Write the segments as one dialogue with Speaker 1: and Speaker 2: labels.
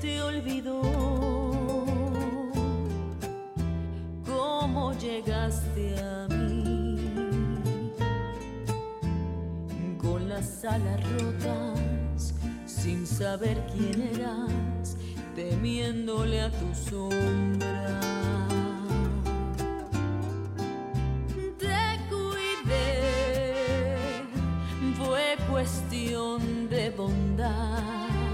Speaker 1: te olvidó. Cómo llegaste a mí con las alas rotas sin saber quién eras temiéndole a tu sombra. Te cuidé fue cuestión de bondad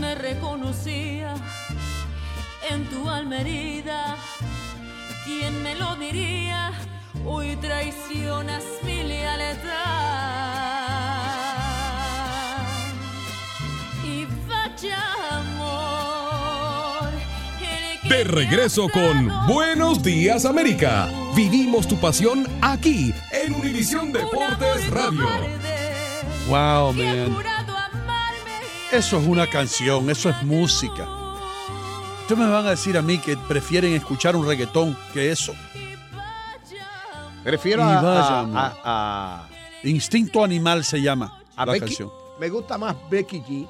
Speaker 1: me reconocía en tu alma herida. ¿Quién me lo diría? Hoy traicionas mi lealtad. Y vaya amor.
Speaker 2: De regreso con Buenos Días América. Vivimos tu pasión aquí en Univisión Deportes Radio.
Speaker 3: Wow, man. Eso es una canción, eso es música. Ustedes me van a decir a mí que prefieren escuchar un reggaetón que eso.
Speaker 4: Prefiero a, a- a- a-
Speaker 3: Instinto Animal se llama la
Speaker 4: Becky.
Speaker 3: canción.
Speaker 4: Me gusta más Becky G.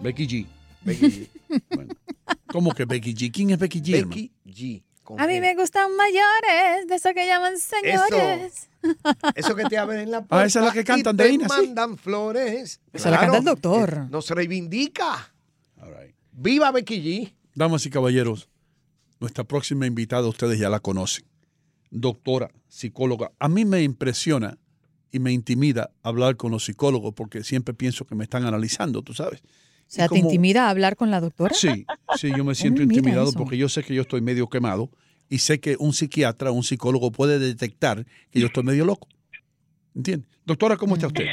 Speaker 3: Becky G.
Speaker 4: Becky G.
Speaker 3: ¿Cómo que Becky G? ¿Quién es Becky G? hermano?
Speaker 4: Becky G. con
Speaker 5: A mí me gustan mayores, de esos que llaman señores.
Speaker 4: Eso que te abren en la puerta.
Speaker 3: Ah, esa es la que cantan de Ina, sí.
Speaker 4: mandan flores.
Speaker 5: Esa la canta el doctor.
Speaker 4: Eh, Nos reivindica. Viva Becky G.
Speaker 3: Damas y caballeros, nuestra próxima invitada ustedes ya la conocen. Doctora, psicóloga. A mí me impresiona y me intimida hablar con los psicólogos porque siempre pienso que me están analizando, tú sabes.
Speaker 5: O sea, ¿te
Speaker 3: como-
Speaker 5: intimida hablar con la doctora?
Speaker 3: Sí, sí, yo me siento
Speaker 5: mira
Speaker 3: intimidado
Speaker 5: eso.
Speaker 3: porque yo sé que yo estoy medio quemado y sé que un psiquiatra, un psicólogo puede detectar que yo estoy medio loco. ¿Entiende? Doctora, ¿cómo está usted?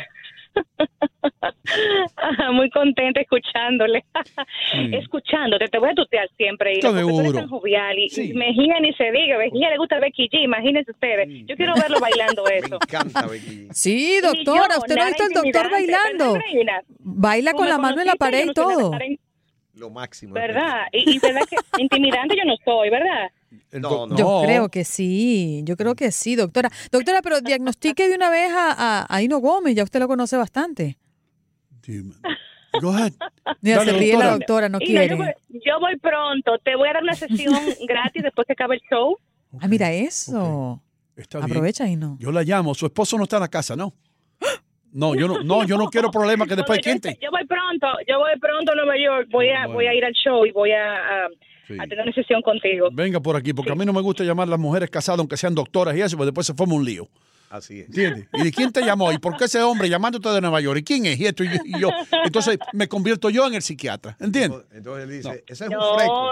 Speaker 6: Muy contenta escuchándole. Escuchándote, te voy a tutear siempre. Y
Speaker 3: Claro,
Speaker 6: porque tú eres
Speaker 3: seguro.
Speaker 6: tan jovial. Y,
Speaker 3: Sí.
Speaker 6: y Mejía ni se diga. Mejía le gusta Becky G. Imagínense ustedes. Yo quiero verlo bailando eso.
Speaker 4: Me encanta Becky G.
Speaker 5: Sí, doctora,
Speaker 6: yo,
Speaker 5: usted no ha visto al doctor bailando. Baila con la mano en la pared y todo.
Speaker 4: Lo máximo.
Speaker 6: ¿Verdad? Y, y verdad que intimidante yo no soy, ¿verdad?
Speaker 4: No, no.
Speaker 5: Yo creo que sí, yo creo que sí, doctora. Doctora, pero diagnostique de una vez a, a, a Hino Gómez, ya usted lo conoce bastante.
Speaker 3: Dime. Go ahead.
Speaker 5: Mira,
Speaker 3: Dale,
Speaker 5: se ríe la
Speaker 3: doctora.
Speaker 5: doctora, no
Speaker 6: Mira, yo, voy, yo voy pronto. Te voy a dar una sesión gratis después que acabe el show.
Speaker 5: Ah, mira eso.
Speaker 3: Está bien.
Speaker 5: Aprovecha, Hino.
Speaker 3: Yo la llamo. Su esposo no está en la casa, ¿no? No, yo no, no, yo no quiero problemas que después
Speaker 6: Bueno, yo,
Speaker 3: quinte.
Speaker 6: yo voy pronto, yo voy pronto a Nueva York. Voy a,
Speaker 3: Bueno.
Speaker 6: voy a ir al show y voy a, a-
Speaker 3: Sí.
Speaker 6: a tener una sesión contigo.
Speaker 3: Venga por aquí, porque a mí no me gusta llamar a las mujeres casadas, aunque sean doctoras y eso, porque después se forma un lío.
Speaker 4: Así es.
Speaker 3: ¿Entiendes? ¿Y de quién te llamó? ¿Y por qué ese hombre llamándote de Nueva York? ¿Y quién es? Y esto y yo. y yo. Entonces me convierto yo en el psiquiatra. ¿Entiendes?
Speaker 4: Entonces él dice, ese es
Speaker 6: No,
Speaker 4: un
Speaker 6: no,
Speaker 4: fresco.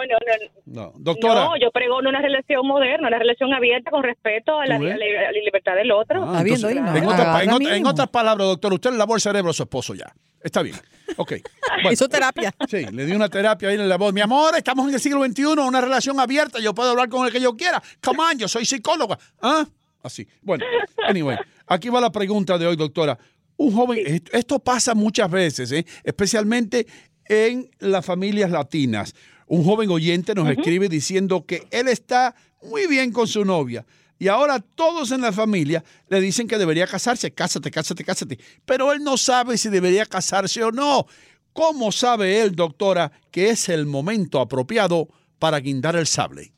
Speaker 6: no.
Speaker 3: No. Doctora.
Speaker 6: No, yo pregono una relación moderna, una relación abierta con respeto a la,
Speaker 3: ¿Tú ves?
Speaker 6: a la- a la libertad del otro.
Speaker 3: Ah, entonces,
Speaker 5: Hino.
Speaker 3: en, en otra- en
Speaker 5: mínimo.
Speaker 3: otras palabras, doctor, usted le lavó el cerebro a su esposo ya. Está bien. Ok. Bueno,
Speaker 5: Hizo terapia.
Speaker 3: sí, le di una terapia ahí en la voz. Mi amor, estamos en el siglo XXI, una relación abierta, yo puedo hablar con el que yo quiera. Come on, yo soy psicóloga. ¿Ah? Así. Bueno, anyway, aquí va la pregunta de hoy, doctora. Un joven, esto, pasa muchas veces, ¿eh? especialmente en las familias latinas. Un joven oyente nos escribe diciendo que él está muy bien con su novia. Y ahora todos en la familia le dicen que debería casarse. Cásate, cásate, cásate. Pero él no sabe si debería casarse o no. ¿Cómo sabe él, doctora, que es el momento apropiado para guindar el sable?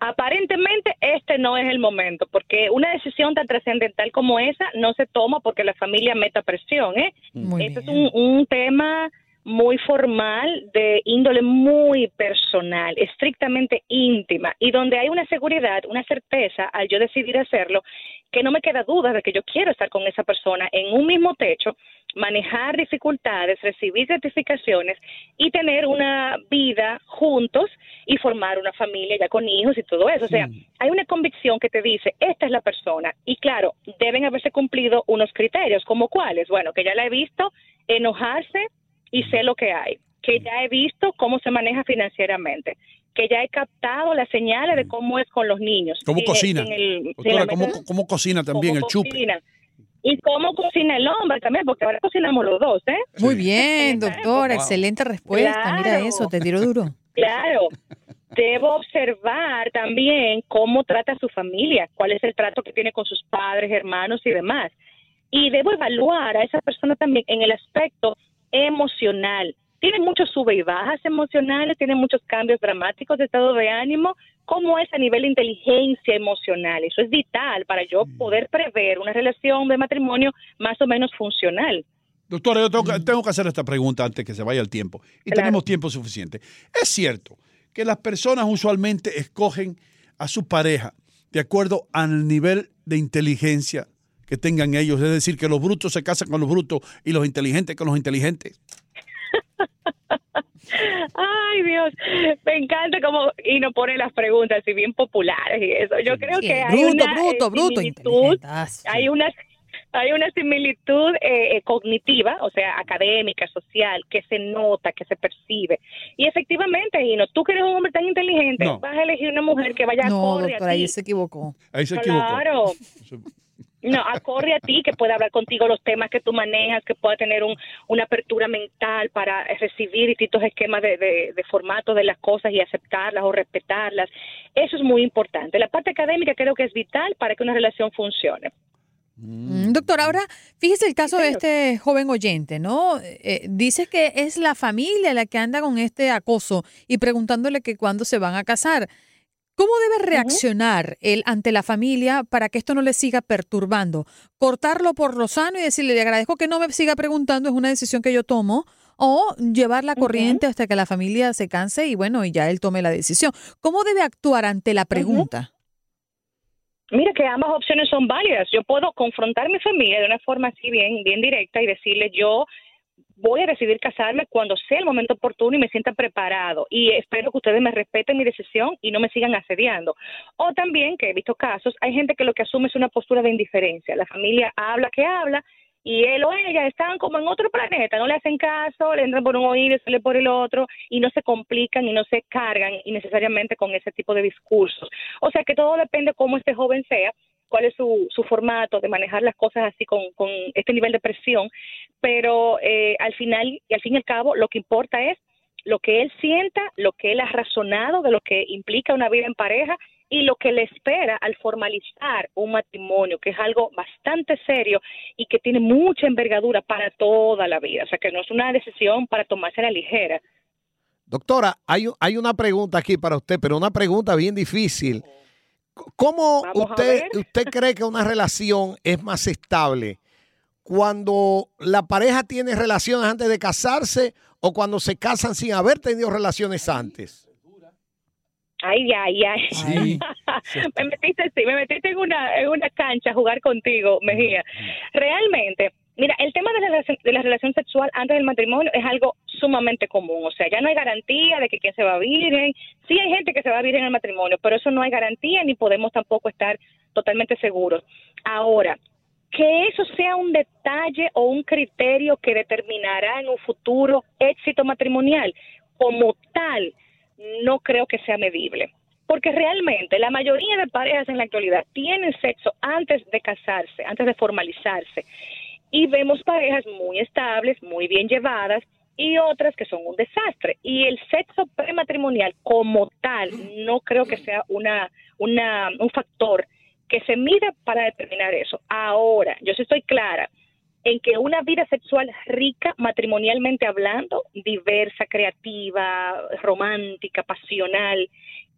Speaker 6: Aparentemente este no es el momento, porque una decisión tan trascendental como esa no se toma porque la familia meta presión, ¿eh?
Speaker 5: Muy
Speaker 6: Este es un, un tema muy formal, de índole muy personal, estrictamente íntima, y donde hay una seguridad, una certeza al yo decidir hacerlo, que no me queda duda de que yo quiero estar con esa persona en un mismo techo, manejar dificultades, recibir gratificaciones y tener una vida juntos y formar una familia ya con hijos y todo eso. O sea, hay una convicción que te dice, esta es la persona. Y claro, deben haberse cumplido unos criterios, como cuáles. Bueno, que ya la he visto enojarse y sé lo que hay, que ya he visto cómo se maneja financieramente, que ya he captado las señales de cómo es con los niños.
Speaker 3: ¿Cómo
Speaker 6: Sin-
Speaker 3: cocina?
Speaker 6: el-
Speaker 3: Doctora, ¿cómo, cómo cocina también
Speaker 6: cómo
Speaker 3: el chupe?
Speaker 6: cocina. Y cómo cocina el hombre también, porque ahora cocinamos los dos, ¿eh?
Speaker 5: Muy bien, doctora, excelente respuesta. Mira eso, te tiro duro.
Speaker 6: Claro. Debo observar también cómo trata a su familia, cuál es el trato que tiene con sus padres, hermanos y demás. y debo evaluar a esa persona también en el aspecto emocional. Tiene muchos sube y bajas emocionales, tiene muchos cambios dramáticos de estado de ánimo. ¿Cómo es a nivel de inteligencia emocional? Eso es vital para yo poder prever una relación de matrimonio más o menos funcional.
Speaker 3: Doctora, yo tengo que, tengo que hacer esta pregunta antes que se vaya el tiempo. Y
Speaker 6: Claro.
Speaker 3: tenemos tiempo suficiente. Es cierto que las personas usualmente escogen a su pareja de acuerdo al nivel de inteligencia que tengan ellos. Es decir, que los brutos se casan con los brutos y los inteligentes con los inteligentes.
Speaker 6: Ay, Dios, me encanta cómo y nos pone las preguntas así bien populares y eso. Yo creo
Speaker 5: Sí,
Speaker 6: que hay
Speaker 5: bruto,
Speaker 6: una
Speaker 5: bruto,
Speaker 6: eh,
Speaker 5: bruto. Ah,
Speaker 6: hay una hay una similitud eh, eh, cognitiva, o sea, académica, social, que se nota, que se percibe. Y efectivamente, Gino, tú que eres un hombre tan inteligente,
Speaker 3: No.
Speaker 6: vas a elegir una mujer que vaya
Speaker 5: No, doctora,
Speaker 6: a
Speaker 5: ahí
Speaker 6: ti.
Speaker 5: se equivocó.
Speaker 3: Ahí se equivocó.
Speaker 6: Claro. No, acorde a ti, que pueda hablar contigo los temas que tú manejas, que pueda tener un, una apertura mental para recibir distintos esquemas de, de, de formato de las cosas y aceptarlas o respetarlas. Eso es muy importante. La parte académica creo que es vital para que una relación funcione.
Speaker 5: Mm, Doctor, ahora fíjese el caso de este joven oyente, ¿no? Eh, dice que es la familia la que anda con este acoso y preguntándole que cuándo se van a casar. ¿Cómo debe reaccionar él ante la familia para que esto no le siga perturbando? ¿Cortarlo por lo sano y decirle, le agradezco que no me siga preguntando, es una decisión que yo tomo? ¿O llevar la corriente hasta que la familia se canse y bueno, y ya él tome la decisión? ¿Cómo debe actuar ante la pregunta?
Speaker 6: Mira que ambas opciones son válidas. Yo puedo confrontar a mi familia de una forma así bien, bien directa y decirle yo voy a decidir casarme cuando sea el momento oportuno y me sienta preparado y espero que ustedes me respeten mi decisión y no me sigan asediando. O también, que he visto casos, hay gente que lo que asume es una postura de indiferencia. La familia habla que habla y él o ella están como en otro planeta, no le hacen caso, le entran por un oído y sale por el otro y no se complican y no se cargan innecesariamente con ese tipo de discursos. O sea que todo depende cómo este joven sea, cuál es su, su formato de manejar las cosas así con, con este nivel de presión, pero eh, al final y al fin y al cabo lo que importa es lo que él sienta, lo que él ha razonado de lo que implica una vida en pareja y lo que le espera al formalizar un matrimonio, que es algo bastante serio y que tiene mucha envergadura para toda la vida. O sea, que no es una decisión para tomarse a la ligera.
Speaker 4: Doctora, hay, hay una pregunta aquí para usted, pero una pregunta bien difícil. ¿Cómo
Speaker 6: Vamos
Speaker 4: usted, usted cree que una relación es más estable? ¿Cuando la pareja tiene relaciones antes de casarse o cuando se casan sin haber tenido relaciones antes?
Speaker 6: Ay, ay, ay.
Speaker 3: Sí.
Speaker 6: me metiste, sí, me metiste en una, en una cancha a jugar contigo, Mejía. Realmente, mira, el tema de la, relación- de la relación sexual antes del matrimonio es algo sumamente común. O sea, ya no hay garantía de que quien se va virgen. Sí hay gente que se va virgen en el matrimonio, pero eso no hay garantía ni podemos tampoco estar totalmente seguros. Ahora, que eso sea un detalle o un criterio que determinará en un futuro éxito matrimonial como tal, no creo que sea medible. Porque realmente la mayoría de parejas en la actualidad tienen sexo antes de casarse, antes de formalizarse. Y vemos parejas muy estables, muy bien llevadas y otras que son un desastre. Y el sexo prematrimonial como tal no creo que sea una, una, un factor que se mida para determinar eso. Ahora, yo sí estoy clara en que una vida sexual rica matrimonialmente hablando, diversa, creativa, romántica, pasional,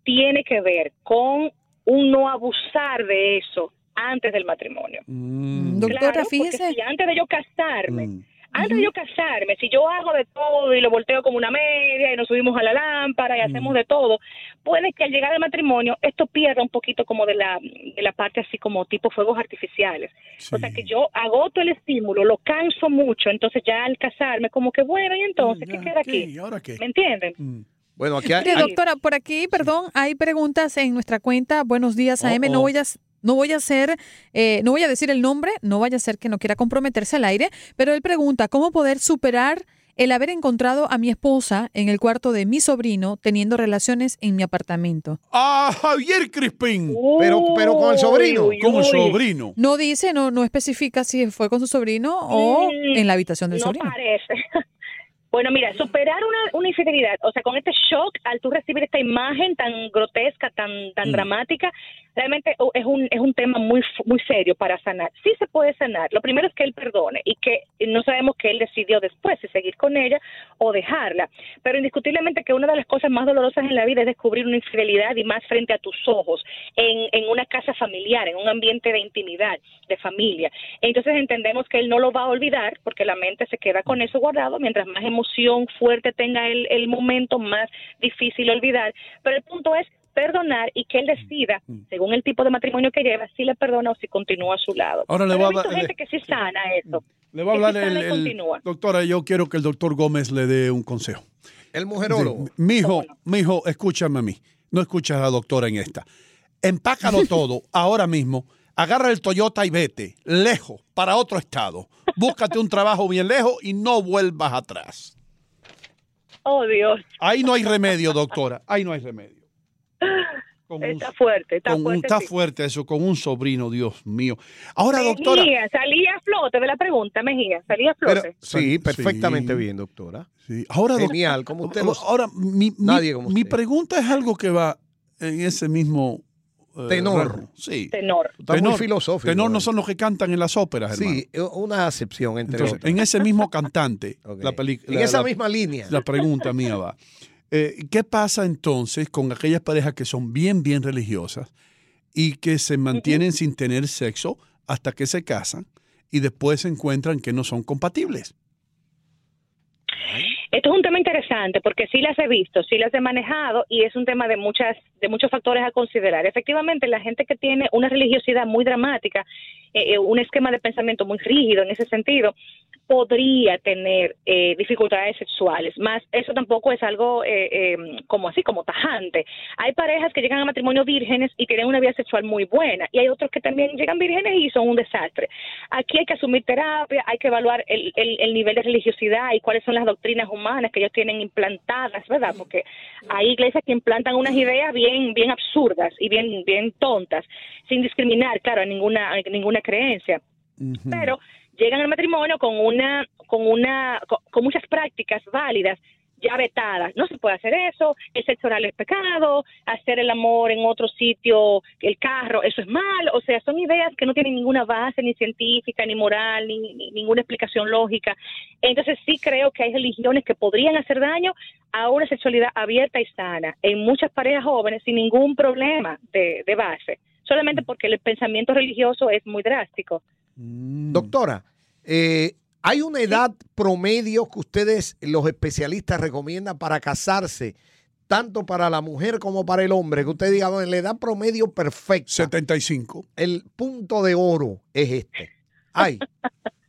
Speaker 6: tiene que ver con un no abusar de eso antes del matrimonio.
Speaker 3: Mm,
Speaker 5: Doctora,
Speaker 6: Claro, porque
Speaker 5: fíjese.
Speaker 6: si antes de yo casarme,
Speaker 3: mm.
Speaker 6: Antes de yo casarme, si yo hago de todo y lo volteo como una media y nos subimos a la lámpara y hacemos de todo, puede que al llegar al matrimonio esto pierda un poquito como de la, de la parte así como tipo fuegos artificiales. O sea que yo agoto el estímulo, lo canso mucho, entonces ya al casarme como que bueno, y entonces, ¿qué
Speaker 3: Ya,
Speaker 6: queda aquí?
Speaker 3: ¿Y ahora qué?
Speaker 6: ¿Me entienden?
Speaker 3: Mm.
Speaker 4: Bueno, aquí hay,
Speaker 5: Mire,
Speaker 4: hay-
Speaker 5: doctora, por aquí, perdón, hay preguntas en nuestra cuenta. Buenos días, AM.
Speaker 3: Oh,
Speaker 5: No
Speaker 3: oh.
Speaker 5: voy a, no voy a hacer, eh, no voy a decir el nombre, no vaya a ser que no quiera comprometerse al aire, pero él pregunta cómo poder superar el haber encontrado a mi esposa en el cuarto de mi sobrino teniendo relaciones en mi apartamento.
Speaker 3: Ah, Javier Crispín.
Speaker 4: Pero- pero con el sobrino,
Speaker 6: Uy,
Speaker 3: sobrino.
Speaker 5: No dice, no, no especifica si fue con su sobrino o
Speaker 6: Mm,
Speaker 5: en la habitación del
Speaker 6: no
Speaker 5: sobrino.
Speaker 6: parece. Bueno, mira, superar una, una infidelidad, o sea, con este shock al tú recibir esta imagen tan grotesca, tan tan
Speaker 3: Mm.
Speaker 6: dramática, realmente oh, es un, es un tema muy, muy serio para sanar. Sí se puede sanar. Lo primero es que él perdone y que no sabemos qué él decidió después, si seguir con ella o dejarla. Pero indiscutiblemente que una de las cosas más dolorosas en la vida es descubrir una infidelidad y más frente a tus ojos, en, en una casa familiar, en un ambiente de intimidad, de familia. Entonces entendemos que él no lo va a olvidar porque la mente se queda con eso guardado. Mientras más emoción fuerte tenga el, el momento, más difícil olvidar. Pero el punto es perdonar y que él decida, según el tipo de matrimonio que lleva, si le perdona o si continúa a su lado.
Speaker 3: Ahora le voy a hablar-
Speaker 6: gente que sí sana eso.
Speaker 3: Le voy a hablar el, doctora, yo quiero que el doctor Gómez le dé un consejo.
Speaker 4: El mujerólogo.
Speaker 3: Sí, mijo, mijo, escúchame a mí. No escuchas a la doctora en esta. Empácalo todo ahora mismo. Agarra el Toyota y vete lejos para otro estado. Búscate un trabajo bien lejos y no vuelvas atrás.
Speaker 6: Oh, Dios.
Speaker 3: Ahí no hay remedio, doctora. Ahí no hay remedio. Con un-
Speaker 6: Está fuerte, está
Speaker 3: con un-
Speaker 6: fuerte.
Speaker 3: está
Speaker 6: sí.
Speaker 3: fuerte eso, con un sobrino, Dios mío. Ahora, doctora.
Speaker 6: Mejía, salía a flote de la pregunta, Mejía, salía a
Speaker 4: Pero,
Speaker 6: flote.
Speaker 4: sí, perfectamente
Speaker 3: Sí.
Speaker 4: bien, doctora.
Speaker 3: Sí, Ahora,
Speaker 4: Genial, como usted lo
Speaker 3: Ahora, mi, mi-
Speaker 4: Nadie como
Speaker 3: mi
Speaker 4: usted.
Speaker 3: pregunta es algo que va en ese mismo eh,
Speaker 4: Tenor.
Speaker 3: Sí.
Speaker 6: Tenor.
Speaker 4: Está muy filosófico.
Speaker 3: Tenor no son los que cantan en las óperas, hermano.
Speaker 4: Sí, una acepción entre
Speaker 3: Entonces, en ese mismo cantante, la película.
Speaker 4: En esa
Speaker 3: la-
Speaker 4: misma línea.
Speaker 3: La pregunta mía va. Eh, ¿Qué pasa entonces con aquellas parejas que son bien, bien religiosas y que se mantienen sin tener sexo hasta que se casan y después se encuentran que no son compatibles?
Speaker 6: Esto es un tema interesante porque sí las he visto, sí las he manejado y es un tema de muchas de muchos factores a considerar. Efectivamente, la gente que tiene una religiosidad muy dramática, eh, eh, un esquema de pensamiento muy rígido en ese sentido, podría tener eh, dificultades sexuales. Más, eso tampoco es algo eh, eh, como así, como tajante. Hay parejas que llegan a matrimonio vírgenes y tienen una vida sexual muy buena y hay otros que también llegan vírgenes y son un desastre. Aquí hay que asumir terapia, hay que evaluar el, el- el nivel de religiosidad y cuáles son las doctrinas humanas que ellos tienen implantadas, ¿verdad? Porque hay iglesias que implantan unas ideas bien, bien absurdas y bien, bien tontas, sin discriminar, claro, a ninguna, a ninguna creencia pero llegan al matrimonio con una con una con, con muchas prácticas válidas ya vetadas. No se puede hacer eso, el sexo oral es pecado, hacer el amor en otro sitio, el carro, eso es malo. O sea, son ideas que no tienen ninguna base ni científica, ni moral, ni, ni ninguna explicación lógica. Entonces sí creo que hay religiones que podrían hacer daño a una sexualidad abierta y sana en muchas parejas jóvenes sin ningún problema de, de base, solamente porque el pensamiento religioso es muy drástico.
Speaker 4: Doctora, eh, ¿hay una edad promedio que ustedes, los especialistas, recomiendan para casarse, tanto para la mujer como para el hombre? Que usted diga, bueno, la edad promedio perfecta,
Speaker 3: 75.
Speaker 4: el punto de oro es este. Ay,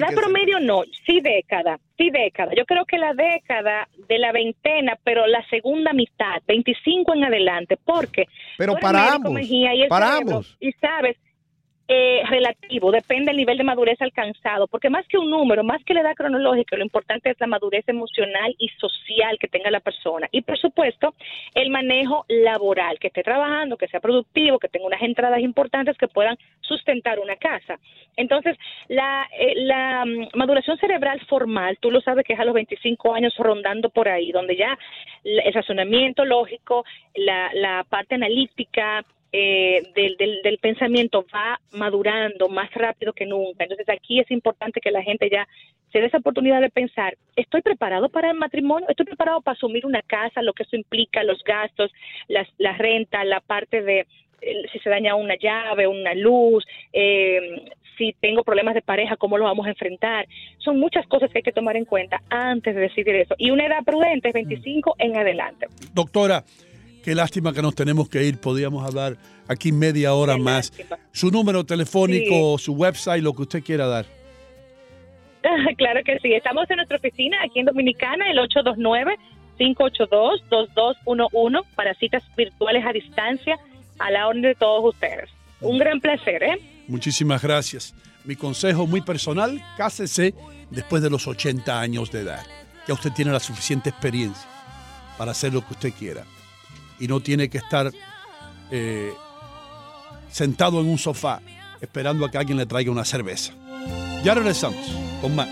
Speaker 6: Edad promedio no, sí década, sí década. Yo creo que la década de la veintena, pero la segunda mitad, 25 en adelante, porque
Speaker 4: Pero para ambos, para ambos.
Speaker 6: Y sabes, eh, relativo, depende del nivel de madurez alcanzado, porque más que un número, más que la edad cronológica, lo importante es la madurez emocional y social que tenga la persona. Y por supuesto, el manejo laboral, que esté trabajando, que sea productivo, que tenga unas entradas importantes que puedan sustentar una casa. Entonces, la, eh, la mm, maduración cerebral formal, tú lo sabes que es a los 25 años rondando por ahí, donde ya el razonamiento lógico, la, la parte analítica, eh, del, del, del pensamiento va madurando más rápido que nunca. Entonces aquí es importante que la gente ya se dé esa oportunidad de pensar, ¿estoy preparado para el matrimonio? ¿Estoy preparado para asumir una casa, lo que eso implica, los gastos, las, la renta, la parte de eh, si se daña una llave, una luz, eh, si tengo problemas de pareja, cómo lo vamos a enfrentar? Son muchas cosas que hay que tomar en cuenta antes de decidir eso. Y una edad prudente es 25 en adelante.
Speaker 3: Doctora, qué lástima que nos tenemos que ir. Podríamos hablar aquí media hora
Speaker 6: Qué
Speaker 3: más.
Speaker 6: lástima.
Speaker 3: Su número telefónico, su website, lo que usted quiera dar.
Speaker 6: Claro que sí. Estamos en nuestra oficina aquí en Dominicana, el 829-582-2211 para citas virtuales a distancia a la orden de todos ustedes. Un gran placer, ¿eh?
Speaker 3: Muchísimas gracias. Mi consejo muy personal, cásese después de los 80 años de edad. Ya usted tiene la suficiente experiencia para hacer lo que usted quiera. Y no tiene que estar eh, sentado en un sofá esperando a que alguien le traiga una cerveza. Ya regresamos con más.